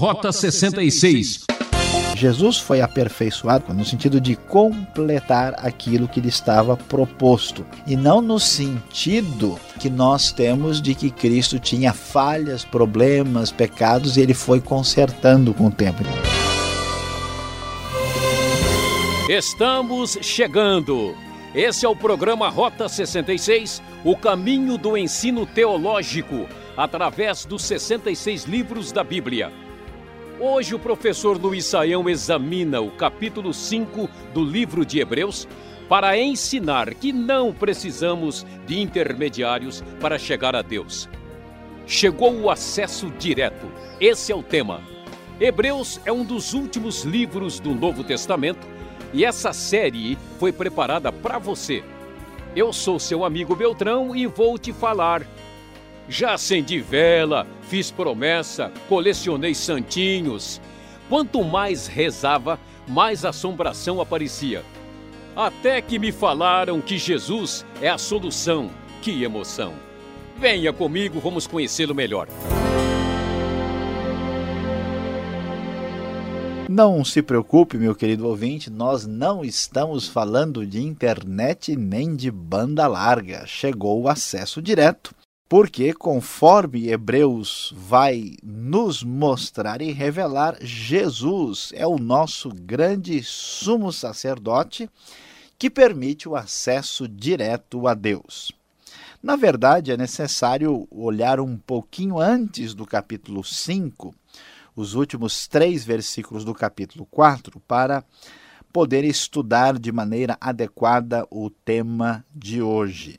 Rota 66. Jesus foi aperfeiçoado no sentido de completar aquilo que lhe estava proposto, e não no sentido que nós temos de que Cristo tinha falhas, problemas, pecados e ele foi consertando com o tempo. Estamos chegando. Esse é o programa Rota 66, o caminho do ensino teológico, através dos 66 livros da Bíblia. Hoje o professor Luiz Saião examina o capítulo 5 do livro de Hebreus para ensinar que não precisamos de intermediários para chegar a Deus. Chegou o acesso direto. Esse é o tema. Hebreus é um dos últimos livros do Novo Testamento e essa série foi preparada para você. Eu sou seu amigo Beltrão e vou te falar já acendi vela, fiz promessa, colecionei santinhos. Quanto mais rezava, mais assombração aparecia. Até que me falaram que Jesus é a solução. Que emoção! Venha comigo, vamos conhecê-lo melhor. Não se preocupe, meu querido ouvinte, nós não estamos falando de internet nem de banda larga. Chegou o acesso direto porque conforme Hebreus vai nos mostrar e revelar, Jesus é o nosso grande sumo sacerdote que permite o acesso direto a Deus. Na verdade, é necessário olhar um pouquinho antes do capítulo 5, os últimos três versículos do capítulo 4, para poder estudar de maneira adequada o tema de hoje.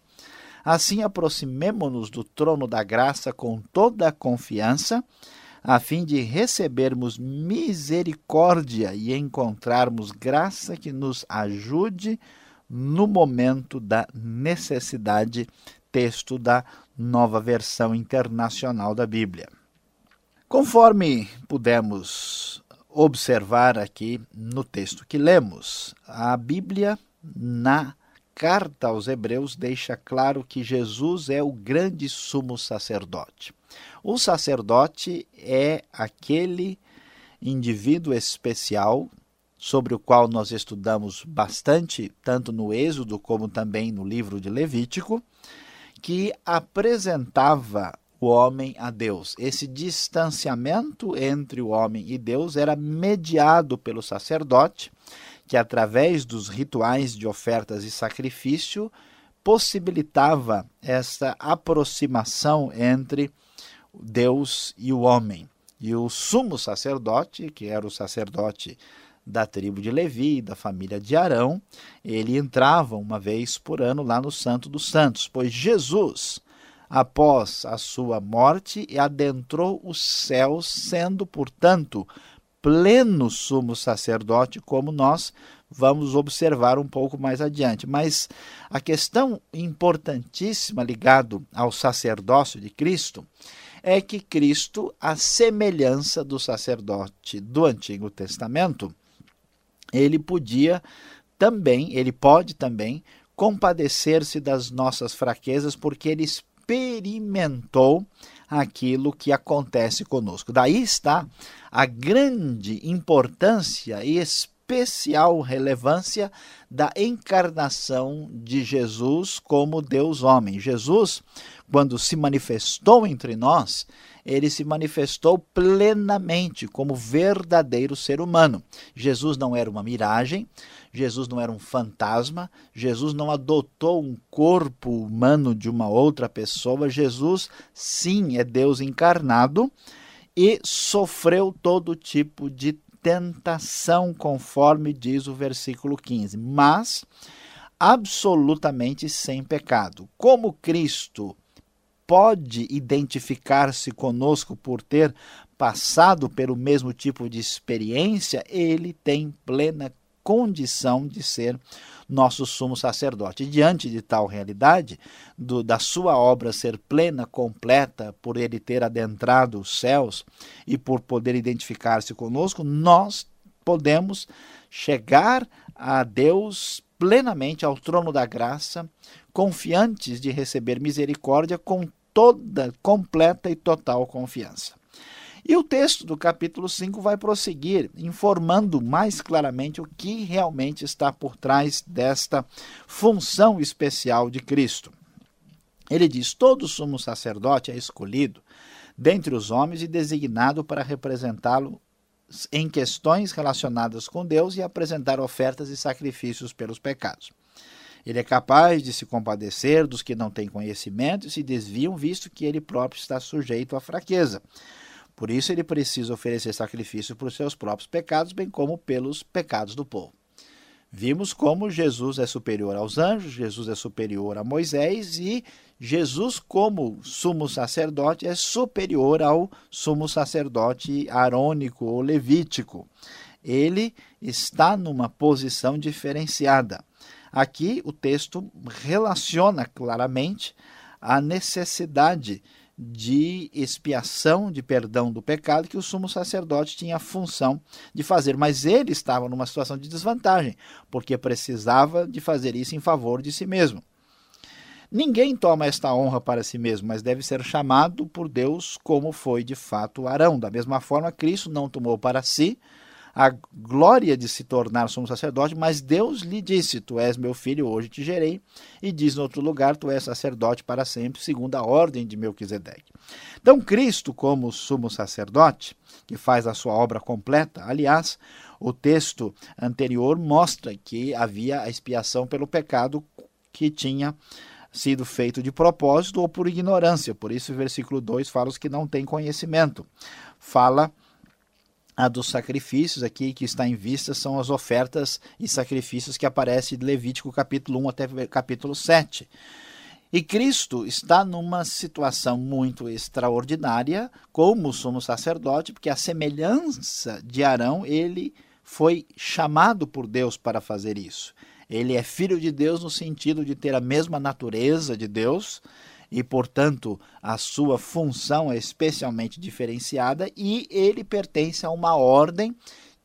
Assim, aproximemo-nos do trono da graça com toda a confiança, a fim de recebermos misericórdia e encontrarmos graça que nos ajude no momento da necessidade. Texto da nova versão internacional da Bíblia. Conforme pudemos observar aqui no texto que lemos, a Bíblia, na carta aos Hebreus deixa claro que Jesus é o grande sumo sacerdote. O sacerdote é aquele indivíduo especial sobre o qual nós estudamos bastante, tanto no Êxodo como também no livro de Levítico, que apresentava o homem a Deus. Esse distanciamento entre o homem e Deus era mediado pelo sacerdote que através dos rituais de ofertas e sacrifício possibilitava essa aproximação entre Deus e o homem. E o sumo sacerdote, que era o sacerdote da tribo de Levi, da família de Arão, ele entrava uma vez por ano lá no Santo dos Santos, pois Jesus, após a sua morte, adentrou os céus, sendo, portanto, pleno sumo sacerdote, como nós vamos observar um pouco mais adiante. Mas a questão importantíssima ligado ao sacerdócio de Cristo é que Cristo, a semelhança do sacerdote do Antigo Testamento, ele podia também, ele pode também compadecer-se das nossas fraquezas, porque ele experimentou aquilo que acontece conosco. Daí está a grande importância e especial relevância da encarnação de Jesus como Deus homem. Jesus, quando se manifestou entre nós, ele se manifestou plenamente como verdadeiro ser humano. Jesus não era uma miragem, Jesus não era um fantasma, Jesus não adotou um corpo humano de uma outra pessoa. Jesus, sim, é Deus encarnado e sofreu todo tipo de tentação, conforme diz o versículo 15, mas absolutamente sem pecado. Como Cristo pode identificar-se conosco por ter passado pelo mesmo tipo de experiência, ele tem plena condição de ser nosso sumo sacerdote. Diante de tal realidade, do, da sua obra ser plena, completa, por ele ter adentrado os céus e por poder identificar-se conosco, nós podemos chegar a Deus plenamente ao trono da graça, confiantes de receber misericórdia com toda completa e total confiança. E o texto do capítulo 5 vai prosseguir, informando mais claramente o que realmente está por trás desta função especial de Cristo. Ele diz: todo sumo sacerdote é escolhido dentre os homens e designado para representá-lo em questões relacionadas com Deus e apresentar ofertas e sacrifícios pelos pecados. Ele é capaz de se compadecer dos que não têm conhecimento e se desviam, visto que ele próprio está sujeito à fraqueza. Por isso, ele precisa oferecer sacrifício por seus próprios pecados, bem como pelos pecados do povo. Vimos como Jesus é superior aos anjos, Jesus é superior a Moisés e Jesus, como sumo sacerdote, é superior ao sumo sacerdote arônico ou levítico. Ele está numa posição diferenciada. Aqui o texto relaciona claramente a necessidade de expiação, de perdão do pecado que o sumo sacerdote tinha a função de fazer, mas ele estava numa situação de desvantagem, porque precisava de fazer isso em favor de si mesmo. Ninguém toma esta honra para si mesmo, mas deve ser chamado por Deus como foi de fato Arão. Da mesma forma, Cristo não tomou para si a glória de se tornar sumo sacerdote, mas Deus lhe disse: Tu és meu filho, hoje te gerei. E diz no outro lugar: Tu és sacerdote para sempre, segundo a ordem de Melquisedeque. Então, Cristo, como sumo sacerdote, que faz a sua obra completa, aliás, o texto anterior mostra que havia a expiação pelo pecado que tinha sido feito de propósito ou por ignorância. Por isso, o versículo 2 fala os que não têm conhecimento. Fala a dos sacrifícios aqui que está em vista são as ofertas e sacrifícios que aparecem de Levítico capítulo 1 até capítulo 7. E Cristo está numa situação muito extraordinária como sumo sacerdote, porque a semelhança de Arão, ele foi chamado por Deus para fazer isso. Ele é filho de Deus no sentido de ter a mesma natureza de Deus, e, portanto, a sua função é especialmente diferenciada e ele pertence a uma ordem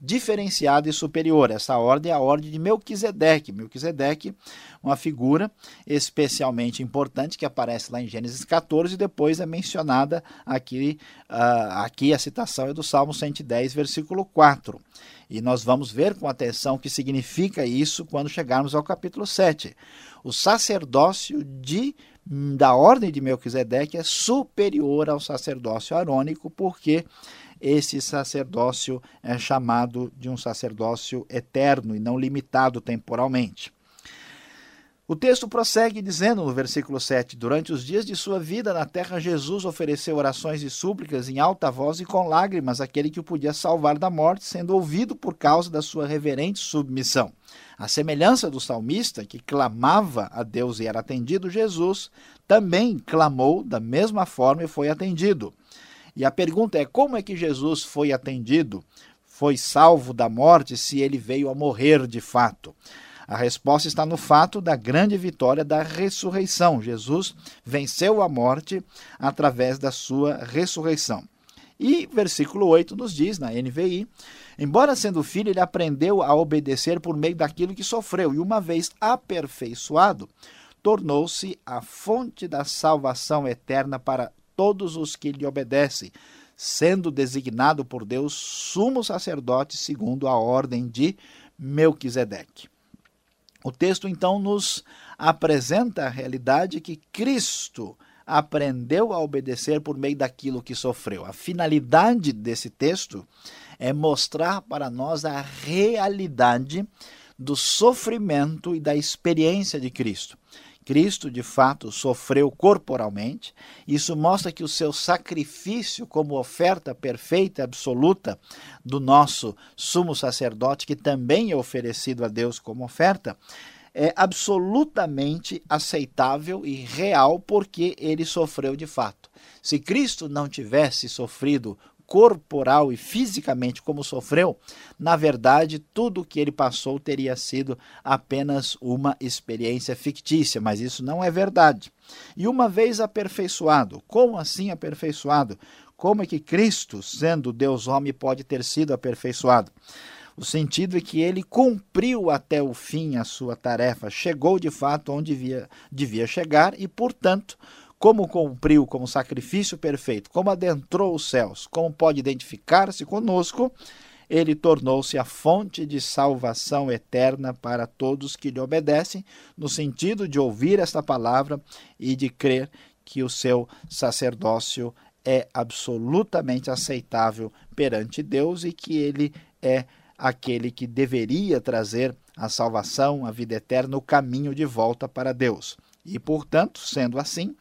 diferenciada e superior. Essa ordem é a ordem de Melquisedeque. Melquisedeque, uma figura especialmente importante que aparece lá em Gênesis 14 e depois é mencionada aqui, uh, aqui a citação é do Salmo 110, versículo 4. E nós vamos ver com atenção o que significa isso quando chegarmos ao capítulo 7. O sacerdócio de da ordem de Melquisedeque é superior ao sacerdócio arônico, porque esse sacerdócio é chamado de um sacerdócio eterno e não limitado temporalmente. O texto prossegue dizendo no versículo 7: Durante os dias de sua vida na terra, Jesus ofereceu orações e súplicas em alta voz e com lágrimas àquele que o podia salvar da morte, sendo ouvido por causa da sua reverente submissão. A semelhança do salmista, que clamava a Deus e era atendido, Jesus também clamou da mesma forma e foi atendido. E a pergunta é: como é que Jesus foi atendido? Foi salvo da morte se ele veio a morrer de fato? A resposta está no fato da grande vitória da ressurreição. Jesus venceu a morte através da sua ressurreição. E versículo 8 nos diz, na NVI, embora sendo filho, ele aprendeu a obedecer por meio daquilo que sofreu, e uma vez aperfeiçoado, tornou-se a fonte da salvação eterna para todos os que lhe obedecem, sendo designado por Deus sumo sacerdote segundo a ordem de Melquisedeque. O texto então nos apresenta a realidade que Cristo aprendeu a obedecer por meio daquilo que sofreu. A finalidade desse texto é mostrar para nós a realidade do sofrimento e da experiência de Cristo. Cristo, de fato, sofreu corporalmente. Isso mostra que o seu sacrifício, como oferta perfeita absoluta do nosso sumo sacerdote, que também é oferecido a Deus como oferta, é absolutamente aceitável e real porque ele sofreu de fato. Se Cristo não tivesse sofrido corporal e fisicamente como sofreu, na verdade, tudo o que ele passou teria sido apenas uma experiência fictícia, mas isso não é verdade. E uma vez aperfeiçoado, como assim aperfeiçoado? Como é que Cristo, sendo Deus homem, pode ter sido aperfeiçoado? O sentido é que ele cumpriu até o fim a sua tarefa, chegou de fato onde devia, devia chegar e, portanto, como cumpriu como sacrifício perfeito, como adentrou os céus, como pode identificar-se conosco, ele tornou-se a fonte de salvação eterna para todos que lhe obedecem, no sentido de ouvir esta palavra e de crer que o seu sacerdócio é absolutamente aceitável perante Deus e que ele é aquele que deveria trazer a salvação, a vida eterna, o caminho de volta para Deus. E, portanto, sendo assim,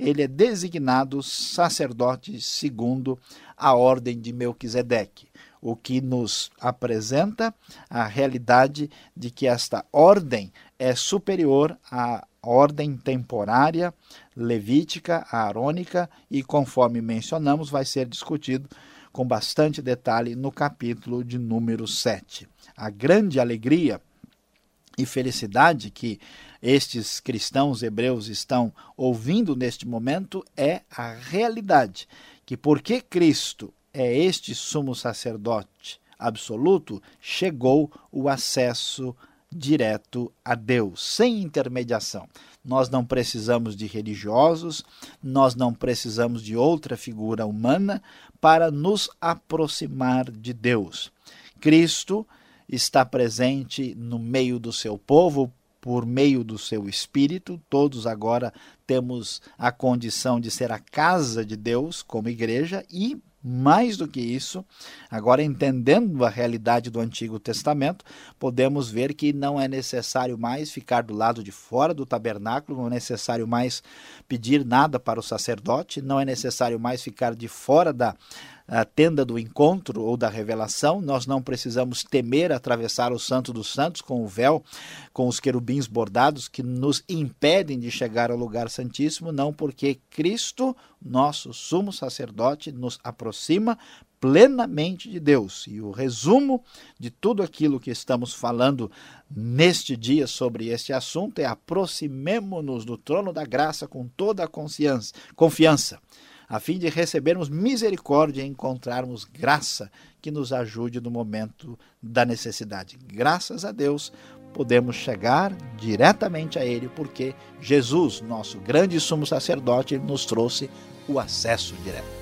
ele é designado sacerdote segundo a ordem de Melquisedeque, o que nos apresenta a realidade de que esta ordem é superior à ordem temporária levítica, arônica e, conforme mencionamos, vai ser discutido com bastante detalhe no capítulo de número 7. A grande alegria e felicidade que estes cristãos hebreus estão ouvindo neste momento é a realidade que porque Cristo é este sumo sacerdote absoluto, chegou o acesso direto a Deus, sem intermediação. Nós não precisamos de religiosos, nós não precisamos de outra figura humana para nos aproximar de Deus. Cristo está presente no meio do seu povo por meio do seu espírito. Todos agora temos a condição de ser a casa de Deus como igreja e mais do que isso, agora entendendo a realidade do Antigo Testamento, podemos ver que não é necessário mais ficar do lado de fora do tabernáculo, não é necessário mais pedir nada para o sacerdote, não é necessário mais ficar de fora da a tenda do encontro ou da revelação, nós não precisamos temer atravessar o Santo dos Santos com o véu, com os querubins bordados que nos impedem de chegar ao lugar santíssimo, não porque Cristo, nosso sumo sacerdote, nos aproxima plenamente de Deus. E o resumo de tudo aquilo que estamos falando neste dia sobre este assunto é aproximemo-nos do trono da graça com toda a confiança a fim de recebermos misericórdia e encontrarmos graça que nos ajude no momento da necessidade. Graças a Deus, podemos chegar diretamente a Ele, porque Jesus, nosso grande sumo sacerdote, nos trouxe o acesso direto.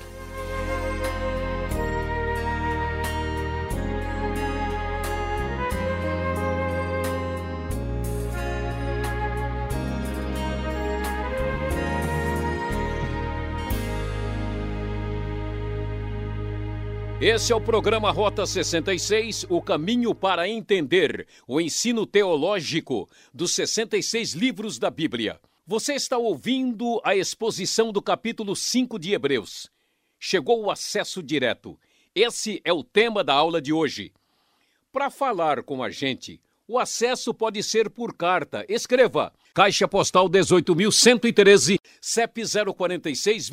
Esse é o programa Rota 66, o caminho para entender o ensino teológico dos 66 livros da Bíblia. Você está ouvindo a exposição do capítulo 5 de Hebreus. Chegou o acesso direto. Esse é o tema da aula de hoje. Para falar com a gente, o acesso pode ser por carta. Escreva Caixa Postal 18.113, CEP 046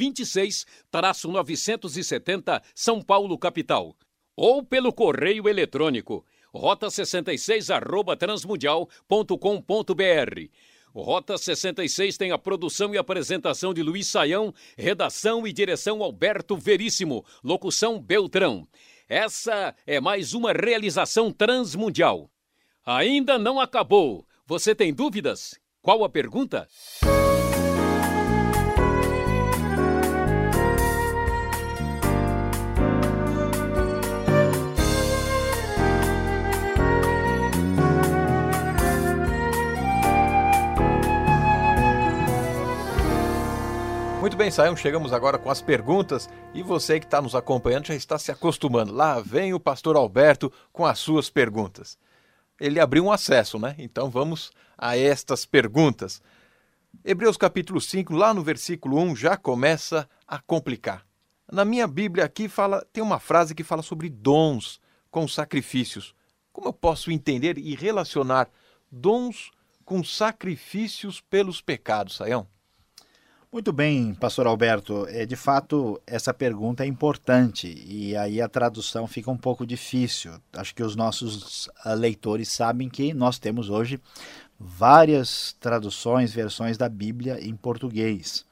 26-970, São Paulo, capital. Ou pelo correio eletrônico, rota66 arroba transmundial.com.br. Rota 66 tem a produção e apresentação de Luiz Saião, redação e direção Alberto Veríssimo, locução Beltrão. Essa é mais uma realização transmundial. Ainda não acabou. Você tem dúvidas? Qual a pergunta? Muito bem, Saião, chegamos agora com as perguntas e você que está nos acompanhando já está se acostumando. Lá vem o pastor Alberto com as suas perguntas. Ele abriu um acesso, né? Então vamos a estas perguntas. Hebreus capítulo 5, lá no versículo 1, já começa a complicar. Na minha Bíblia aqui fala, tem uma frase que fala sobre dons com sacrifícios. Como eu posso entender e relacionar dons com sacrifícios pelos pecados, Saião? Muito bem, pastor Alberto. É, de fato, essa pergunta é importante e aí a tradução fica um pouco difícil. Acho que os nossos ah, leitores sabem que nós temos hoje várias traduções, versões da Bíblia em português.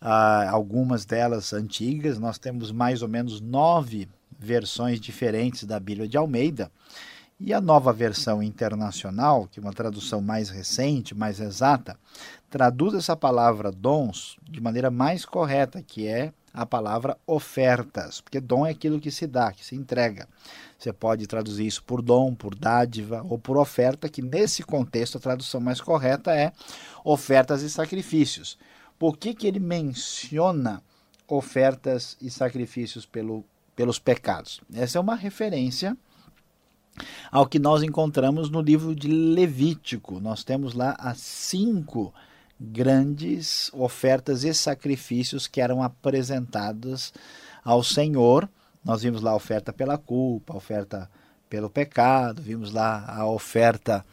Ah, algumas delas antigas, nós temos mais ou menos nove versões diferentes da Bíblia de Almeida. E a nova versão internacional, que é uma tradução mais recente, mais exata, traduz essa palavra dons de maneira mais correta, que é a palavra ofertas, porque dom é aquilo que se dá, que se entrega. Você pode traduzir isso por dom, por dádiva ou por oferta, que nesse contexto a tradução mais correta é ofertas e sacrifícios. Por que, que ele menciona ofertas e sacrifícios pelo, pelos pecados? Essa é uma referência ao que nós encontramos no livro de Levítico. Nós temos lá as cinco grandes ofertas e sacrifícios que eram apresentadas ao Senhor. Nós vimos lá a oferta pela culpa, a oferta pelo pecado, vimos lá a oferta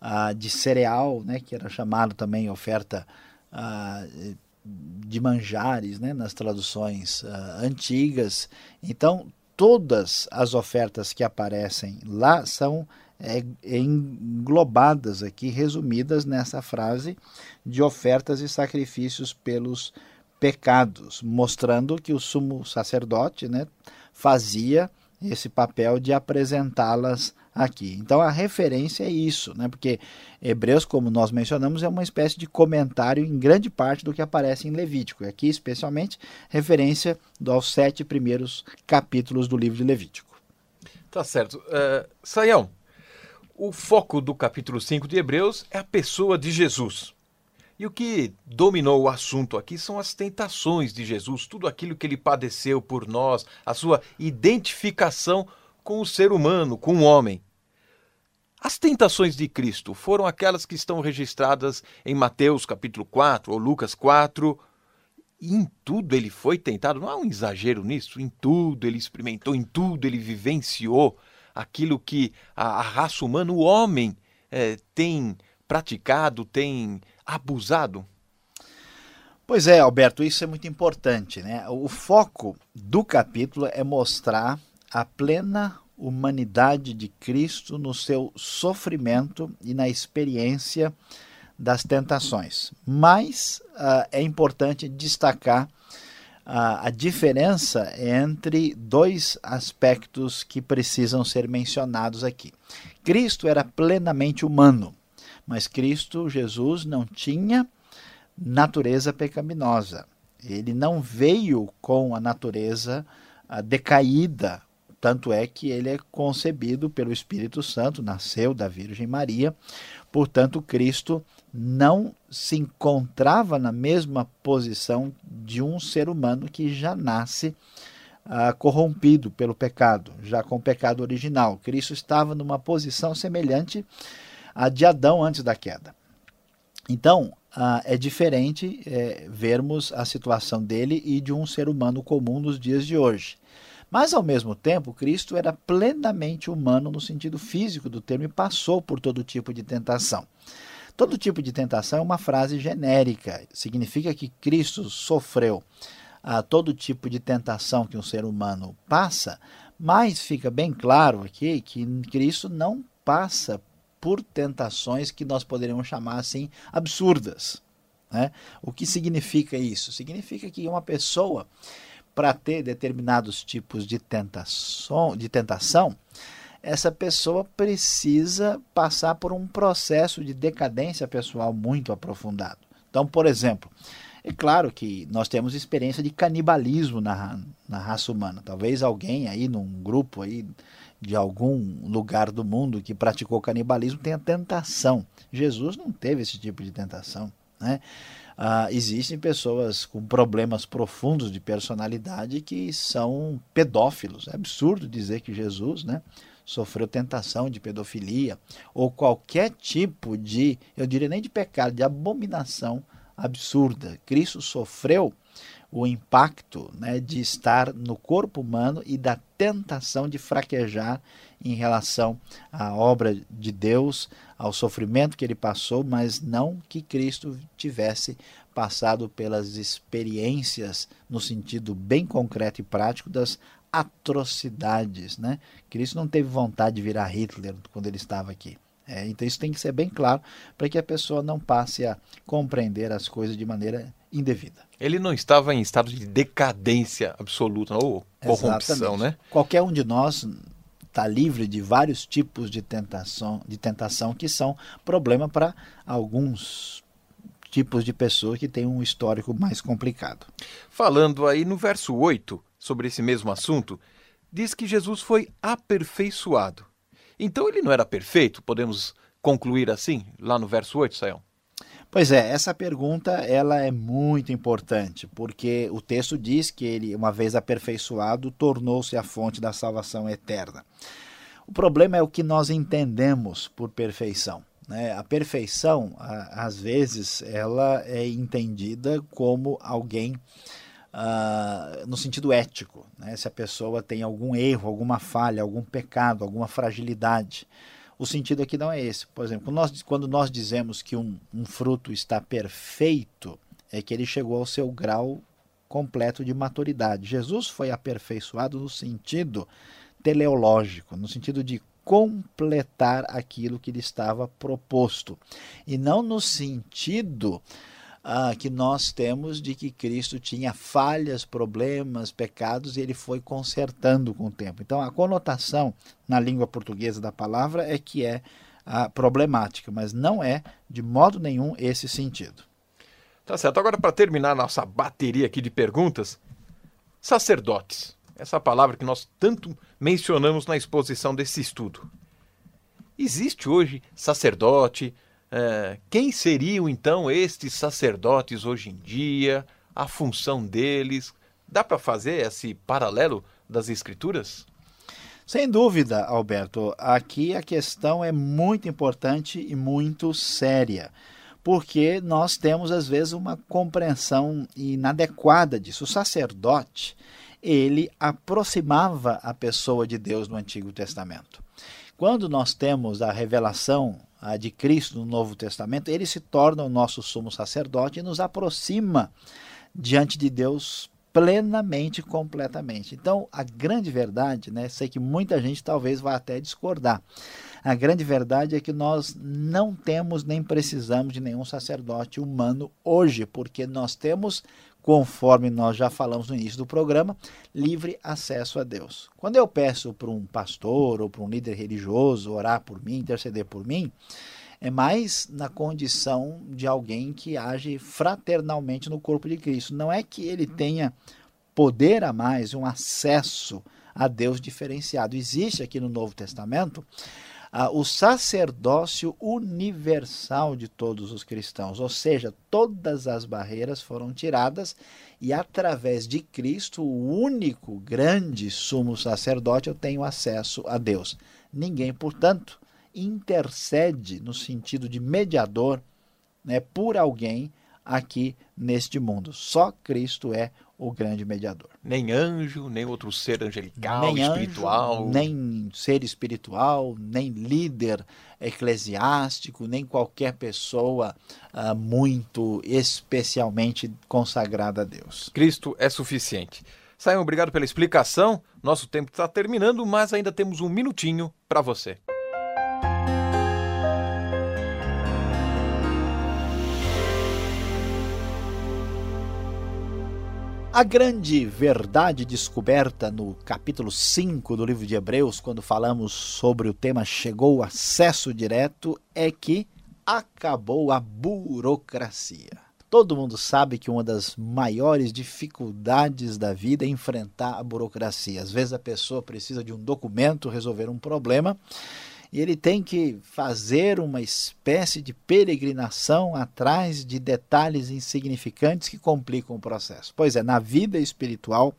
ah, de cereal, né, que era chamado também oferta ah, de manjares, né, nas traduções ah, antigas. Então, todas as ofertas que aparecem lá são é, englobadas aqui, resumidas nessa frase de ofertas e sacrifícios pelos pecados, mostrando que o sumo sacerdote né, fazia esse papel de apresentá-las aqui. Então a referência é isso, né? porque Hebreus, como nós mencionamos, é uma espécie de comentário em grande parte do que aparece em Levítico. E aqui, especialmente, referência aos sete primeiros capítulos do livro de Levítico. Tá certo. Uh, Saião, o foco do capítulo 5 de Hebreus é a pessoa de Jesus. E o que dominou o assunto aqui são as tentações de Jesus, tudo aquilo que ele padeceu por nós, a sua identificação com o ser humano, com o homem. As tentações de Cristo foram aquelas que estão registradas em Mateus capítulo 4 ou Lucas 4. E em tudo ele foi tentado, não há um exagero nisso, em tudo ele experimentou, em tudo ele vivenciou aquilo que a, a raça humana, o homem, é, tem praticado, tem abusado? Pois é, Alberto, isso é muito importante. Né? O foco do capítulo é mostrar a plena humanidade de Cristo no seu sofrimento e na experiência das tentações. Mas uh, é importante destacar a, a diferença entre dois aspectos que precisam ser mencionados aqui. Cristo era plenamente humano, mas Cristo, Jesus, não tinha natureza pecaminosa. Ele não veio com a natureza a decaída, tanto é que ele é concebido pelo Espírito Santo, nasceu da Virgem Maria, portanto, Cristo não se encontrava na mesma posição de um ser humano que já nasce ah, corrompido pelo pecado, já com o pecado original. Cristo estava numa posição semelhante à de Adão antes da queda. Então, ah, é diferente é, vermos a situação dele e de um ser humano comum nos dias de hoje. Mas, ao mesmo tempo, Cristo era plenamente humano no sentido físico do termo e passou por todo tipo de tentação. Todo tipo de tentação é uma frase genérica, significa que Cristo sofreu a ah, todo tipo de tentação que um ser humano passa, mas fica bem claro aqui que Cristo não passa por tentações que nós poderíamos chamar assim absurdas. Né? O que significa isso? Significa que uma pessoa, para ter determinados tipos de tentação, de tentação essa pessoa precisa passar por um processo de decadência pessoal muito aprofundado. Então, por exemplo, é claro que nós temos experiência de canibalismo na, na raça humana. Talvez alguém aí num grupo aí de algum lugar do mundo que praticou canibalismo tenha tentação. Jesus não teve esse tipo de tentação. Né? Ah, existem pessoas com problemas profundos de personalidade que são pedófilos. É absurdo dizer que Jesus né, sofreu tentação de pedofilia ou qualquer tipo de, eu diria nem de pecado, de abominação absurda. Cristo sofreu o impacto né, de estar no corpo humano e da tentação de fraquejar em relação à obra de Deus, ao sofrimento que ele passou, mas não que Cristo tivesse passado pelas experiências no sentido bem concreto e prático das atrocidades, né? Cristo não teve vontade de virar Hitler quando ele estava aqui. É, então isso tem que ser bem claro para que a pessoa não passe a compreender as coisas de maneira indevida. Ele não estava em estado de decadência absoluta ou corrupção, Exatamente. né? Qualquer um de nós está livre de vários tipos de tentação, de tentação que são problema para alguns tipos de pessoas que têm um histórico mais complicado. Falando aí no verso 8 sobre esse mesmo assunto, diz que Jesus foi aperfeiçoado. Então ele não era perfeito? Podemos concluir assim, lá no verso 8, Sayão? Pois é, essa pergunta ela é muito importante, porque o texto diz que ele, uma vez aperfeiçoado, tornou-se a fonte da salvação eterna. O problema é o que nós entendemos por perfeição. Né? A perfeição, às vezes, ela é entendida como alguém Uh, no sentido ético, né? se a pessoa tem algum erro, alguma falha, algum pecado, alguma fragilidade. O sentido aqui não é esse. Por exemplo, quando nós, quando nós dizemos que um, um fruto está perfeito, é que ele chegou ao seu grau completo de maturidade. Jesus foi aperfeiçoado no sentido teleológico, no sentido de completar aquilo que lhe estava proposto, e não no sentido ah, que nós temos de que Cristo tinha falhas, problemas, pecados e ele foi consertando com o tempo. Então, a conotação na língua portuguesa da palavra é que é ah, problemática, mas não é de modo nenhum esse sentido. Tá certo. Agora, para terminar nossa bateria aqui de perguntas, sacerdotes. Essa palavra que nós tanto mencionamos na exposição desse estudo. Existe hoje sacerdote, é, quem seriam então estes sacerdotes hoje em dia? A função deles? Dá para fazer esse paralelo das Escrituras? Sem dúvida, Alberto. Aqui a questão é muito importante e muito séria, porque nós temos às vezes uma compreensão inadequada disso. O sacerdote, ele aproximava a pessoa de Deus no Antigo Testamento. Quando nós temos a revelação de Cristo no Novo Testamento, ele se torna o nosso sumo sacerdote e nos aproxima diante de Deus plenamente, completamente. Então, a grande verdade, né, sei que muita gente talvez vá até discordar. A grande verdade é que nós não temos nem precisamos de nenhum sacerdote humano hoje, porque nós temos conforme nós já falamos no início do programa, livre acesso a Deus. Quando eu peço para um pastor ou para um líder religioso orar por mim, interceder por mim, é mais na condição de alguém que age fraternalmente no corpo de Cristo. Não é que ele tenha poder a mais, um acesso a Deus diferenciado. Existe aqui no Novo Testamento ah, o sacerdócio universal de todos os cristãos, ou seja, todas as barreiras foram tiradas e através de Cristo, o único grande sumo sacerdote, eu tenho acesso a Deus. Ninguém, portanto, intercede no sentido de mediador né, por alguém aqui neste mundo. Só Cristo é o grande mediador. Nem anjo, nem outro ser angelical, nem espiritual. Anjo, nem ser espiritual, nem líder eclesiástico, nem qualquer pessoa uh, muito especialmente consagrada a Deus. Cristo é suficiente. Saiam, obrigado pela explicação. Nosso tempo está terminando, mas ainda temos um minutinho para você. A grande verdade descoberta no capítulo 5 do livro de Hebreus, quando falamos sobre o tema chegou o acesso direto, é que acabou a burocracia. Todo mundo sabe que uma das maiores dificuldades da vida é enfrentar a burocracia. Às vezes a pessoa precisa de um documento, resolver um problema, e ele tem que fazer uma espécie de peregrinação atrás de detalhes insignificantes que complicam o processo. Pois é, na vida espiritual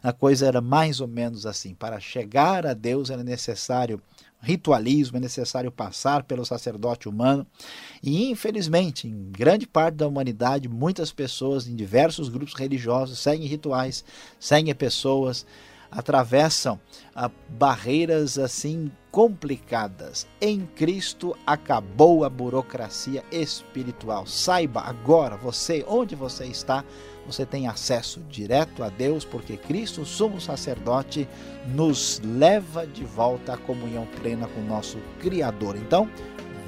a coisa era mais ou menos assim. Para chegar a Deus era necessário ritualismo, é necessário passar pelo sacerdote humano. E infelizmente, em grande parte da humanidade, muitas pessoas em diversos grupos religiosos seguem rituais, seguem pessoas, atravessam ah, barreiras assim complicadas. Em Cristo acabou a burocracia espiritual. Saiba agora, você, onde você está, você tem acesso direto a Deus, porque Cristo, sumo sacerdote, nos leva de volta à comunhão plena com o nosso Criador. Então,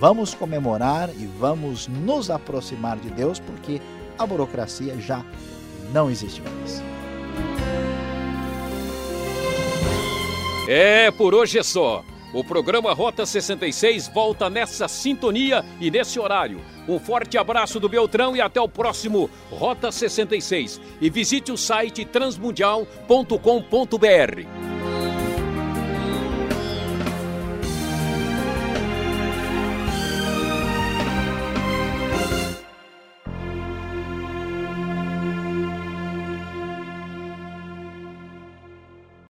vamos comemorar e vamos nos aproximar de Deus, porque a burocracia já não existe mais. É, por hoje é só. O programa Rota 66 volta nessa sintonia e nesse horário. Um forte abraço do Beltrão e até o próximo Rota 66. E visite o site transmundial.com.br.